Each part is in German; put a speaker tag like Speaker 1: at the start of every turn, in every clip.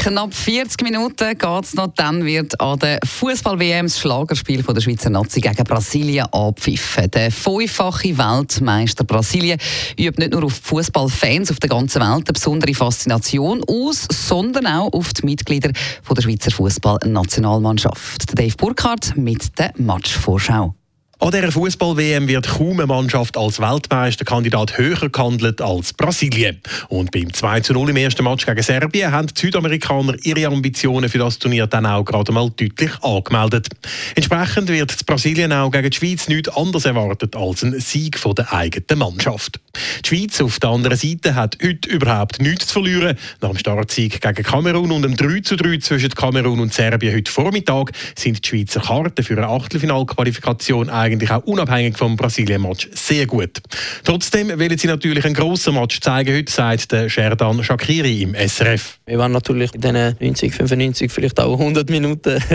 Speaker 1: Knapp 40 Minuten geht es noch, dann wird an der Fußball-WM das Schlagerspiel von der Schweizer Nazi gegen Brasilien abpfiffen. Der fünffache Weltmeister Brasilien übt nicht nur auf Fußballfans auf der ganzen Welt eine besondere Faszination aus, sondern auch auf die Mitglieder von der Schweizer Fußball-Nationalmannschaft. Dave Burkhardt mit der Matchvorschau.
Speaker 2: An dieser Fußball-WM wird kaum eine Mannschaft als Weltmeisterkandidat höher gehandelt als Brasilien. Und beim 2 zu 0 im ersten Match gegen Serbien haben die Südamerikaner ihre Ambitionen für das Turnier dann auch gerade mal deutlich angemeldet. Entsprechend wird Brasilien auch gegen die Schweiz nichts anderes erwartet als ein Sieg von der eigenen Mannschaft. Die Schweiz auf der anderen Seite hat heute überhaupt nichts zu verlieren. Nach dem Startsieg gegen Kamerun und dem 3 zu 3 zwischen Kamerun und Serbien heute Vormittag sind die Schweizer Karten für eine Achtelfinalqualifikation eigentlich eigentlich auch unabhängig vom Brasilien-Match sehr gut. Trotzdem wollen sie natürlich einen grossen Match zeigen heute, sagt der Sherdan Shakiri im SRF.
Speaker 3: Wir waren natürlich in diesen 90, 95, vielleicht auch 100 Minuten.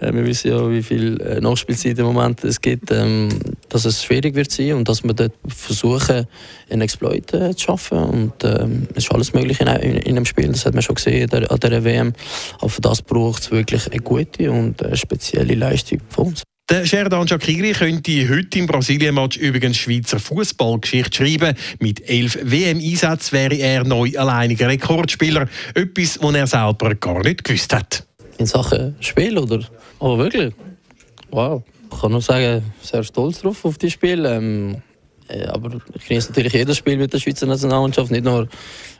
Speaker 3: Äh, wir wissen ja, wie viel äh, Nachspielzeit im Moment es gibt, ähm, dass es schwierig wird sein und dass wir dort versuchen, einen Exploit äh, zu schaffen. Und ähm, es ist alles möglich in, in, in einem Spiel, das hat man schon gesehen an dieser WM. Aber für das braucht es wirklich eine gute und spezielle Leistung von uns.
Speaker 2: Der Sherdan Shakiri könnte heute im Brasilien-Match übrigens Schweizer Fußballgeschichte schreiben. Mit elf WM-Einsätzen wäre er neu alleiniger Rekordspieler. Etwas, was er selber gar nicht gewusst hat.
Speaker 3: In Sachen Spiel, oder? Aber wirklich? Wow. Ich kann nur sagen, sehr stolz drauf auf das Spiel. Ähm, äh, aber ich genieße natürlich jedes Spiel mit der Schweizer Nationalmannschaft, nicht nur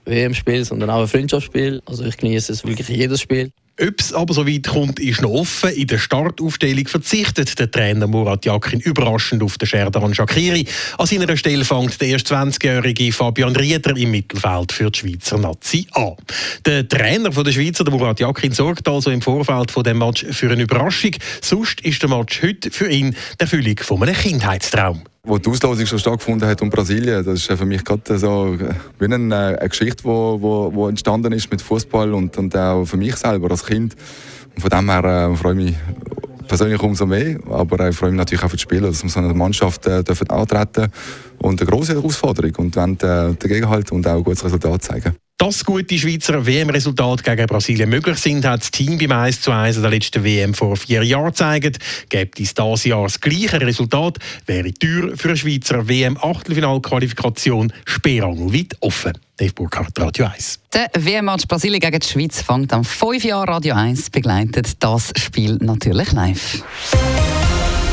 Speaker 3: WM-Spiel, sondern auch ein Freundschaftsspiel. Also ich genieße es wirklich jedes Spiel.
Speaker 2: Ob es aber so weit kommt, ist noch offen. In der Startaufstellung verzichtet der Trainer Murat Yakin überraschend auf den Sherdan Shakiri. An seiner Stelle fängt der erst 20-jährige Fabian Rieder im Mittelfeld für die Schweizer Nazi an. Der Trainer der Schweizer, Murat Yakin, sorgt also im Vorfeld von dem Match für eine Überraschung. Sonst ist der Match heute für ihn der Erfüllung von einem Kindheitstraum.
Speaker 4: Wo die Auslosung schon stattgefunden hat um Brasilien, das ist für mich gerade so wie eine, eine Geschichte, die wo, wo, wo entstanden ist mit Fußball und, und auch für mich selber als Kind. Und von dem her äh, freue ich mich persönlich umso mehr, aber ich freue mich natürlich auch für die Spieler, dass wir so eine Mannschaft äh, dürfen antreten und eine große Herausforderung und wollen äh, dagegenhalten und auch ein gutes Resultat zeigen.
Speaker 2: Dass gute Schweizer WM-Resultate gegen Brasilien möglich sind, hat das Team beim 1 zu 1 der letzten WM vor vier Jahren gezeigt. Gibt es dieses Jahr das gleiche Resultat, wäre die Tür für eine Schweizer WM-Achtelfinalqualifikation sperrangelweit offen. Dave Burkhardt, Radio 1.
Speaker 1: Der WM-Match Brasilien gegen die Schweiz fängt am 5 Jahr Radio 1, begleitet das Spiel natürlich live.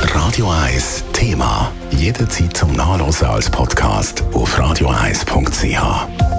Speaker 5: Radio 1 Thema. Jederzeit zum Nachlesen als Podcast auf radio1.ch.